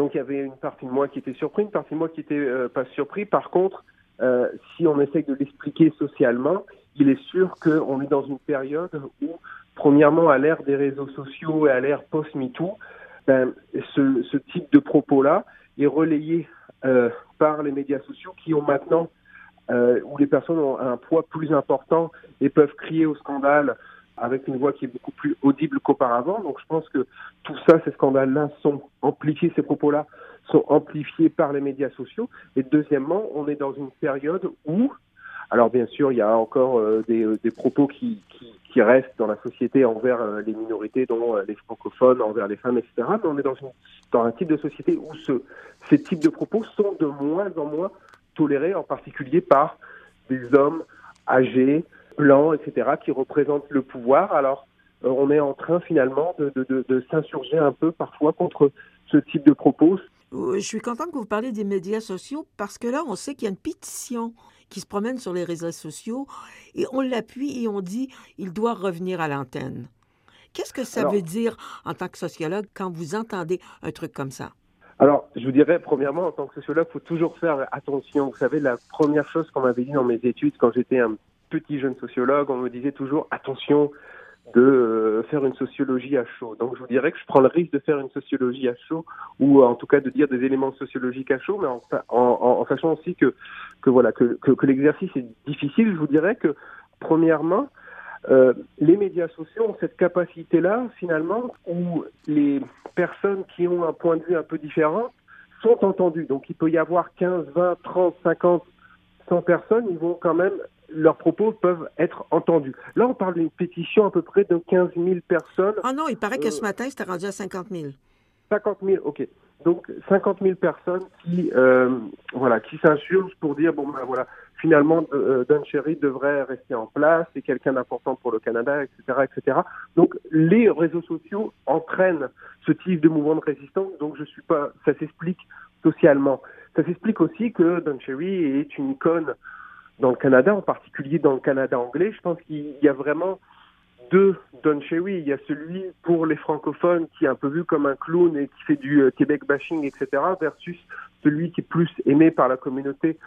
Donc il y avait une partie de moi qui était surpris, une partie de moi qui était pas surpris. Par contre, si on essaye de l'expliquer socialement, il est sûr qu'on est dans une période où, premièrement, à l'ère des réseaux sociaux et à l'ère post-MeToo, ben, ce, ce, type de propos-là est relayé euh, par les médias sociaux qui ont maintenant, euh, où les personnes ont un poids plus important et peuvent crier au scandale avec une voix qui est beaucoup plus audible qu'auparavant. Donc je pense que tout ça, ces scandales-là sont amplifiés, ces propos-là sont amplifiés par les médias sociaux. Et deuxièmement, on est dans une période où alors bien sûr, il y a encore euh, des, euh, des, propos qui, restent dans la société envers euh, les minorités, dont les francophones, envers les femmes, etc. Mais on est dans, un type de société où ce, ces types de propos sont de moins en moins tolérés, en particulier par des hommes âgés, blancs, etc., qui représentent le pouvoir. Alors on est en train finalement de, de, de, de s'insurger un peu parfois contre ce type de propos. Je suis contente que vous parliez des médias sociaux parce que là, on sait qu'il y a une pétition qui se promène sur les réseaux sociaux et on l'appuie et on dit il doit revenir à l'antenne. Qu'est-ce que ça veut dire en tant que sociologue quand vous entendez un truc comme ça? Alors, je vous dirais, premièrement, en tant que sociologue, il faut toujours faire attention. Vous savez, la première chose qu'on m'avait dit dans mes études, quand j'étais un petit jeune sociologue, on me disait toujours attention, de euh, faire une sociologie à chaud. Donc je vous dirais que je prends le risque de faire une sociologie à chaud, ou en tout cas de dire des éléments sociologiques à chaud, mais en, sachant aussi que, que voilà que, que l'exercice est difficile. Je vous dirais que premièrement, euh, les médias sociaux ont cette capacité-là, finalement, où les personnes qui ont un point de vue un peu différent sont entendues. Donc il peut y avoir 15, 20, 30, 50, 100 personnes, ils vont quand même leurs propos peuvent être entendus. Là, on parle d'une pétition à peu près de 15 000 personnes. Ah non, il paraît que ce euh, matin, c'était rendu à 50 000. 50 000, ok. Donc 50 000 personnes qui, euh, voilà, qui s'insurgent pour dire bon ben voilà, finalement euh, Don Cherry devrait rester en place, c'est quelqu'un d'important pour le Canada, etc., etc. Donc les réseaux sociaux entraînent ce type de mouvement de résistance. Donc je suis pas, ça s'explique socialement. Ça s'explique aussi que Don Cherry est une icône dans le Canada, en particulier dans le Canada anglais. Je pense qu'il y a vraiment deux Don Cherry. Il y a celui pour les francophones qui est un peu vu comme un clown et qui fait du euh, Québec bashing, etc., versus celui qui est plus aimé par la communauté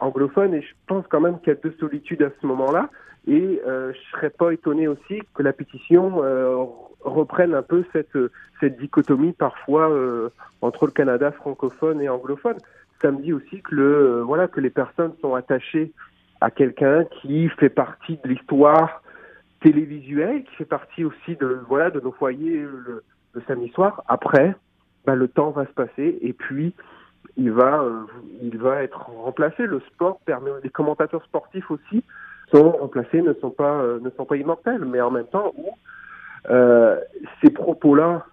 anglophone. Et je pense quand même qu'il y a deux solitudes à ce moment-là. Et euh, je serais pas étonné aussi que la pétition euh, reprenne un peu cette, cette dichotomie parfois euh, entre le Canada francophone et anglophone ça me dit aussi que le euh, voilà que les personnes sont attachées à quelqu'un qui fait partie de l'histoire télévisuelle, qui fait partie aussi de voilà de nos foyers le, samedi soir. Après, bah, le temps va se passer et puis il va euh, il va être remplacé. Le sport permet les commentateurs sportifs aussi sont remplacés, ne sont pas euh, immortels, mais en même temps où ces propos-là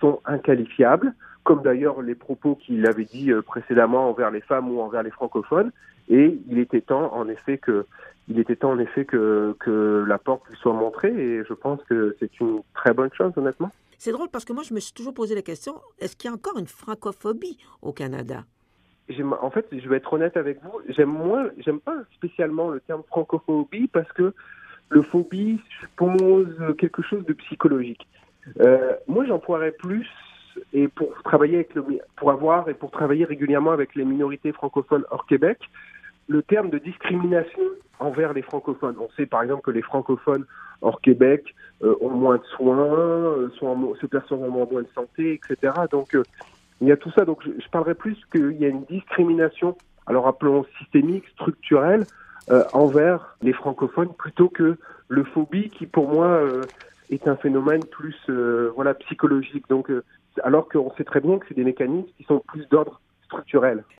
sont inqualifiables comme d'ailleurs les propos qu'il avait dit euh, précédemment envers les femmes ou envers les francophones. Et il était temps, en effet, que il était temps, en effet, que, que la porte lui soit montrée. Et je pense que c'est une très bonne chose, honnêtement. C'est drôle parce que moi, je me suis toujours posé la question est-ce qu'il y a encore une francophobie au Canada? En fait, je vais être honnête avec vous, j'aime moins, j'aime pas spécialement le terme francophobie parce que le phobie suppose quelque chose de psychologique. Euh, moi, j'emploierais plus et pour travailler avec pour avoir et pour travailler régulièrement avec les minorités francophones hors Québec, le terme de discrimination envers les francophones. On sait par exemple que les francophones hors Québec euh, ont moins de soins, euh, sont se perçoivent en moins de santé, etc. Donc euh, il y a tout ça. Donc je, parlerais plus qu'il y a une discrimination, alors appelons systémique, structurelle, envers les francophones plutôt que le phobie qui pour moi est un phénomène plus voilà psychologique. Donc alors qu'on sait très bien que c'est des mécanismes qui sont plus d'ordre structurel.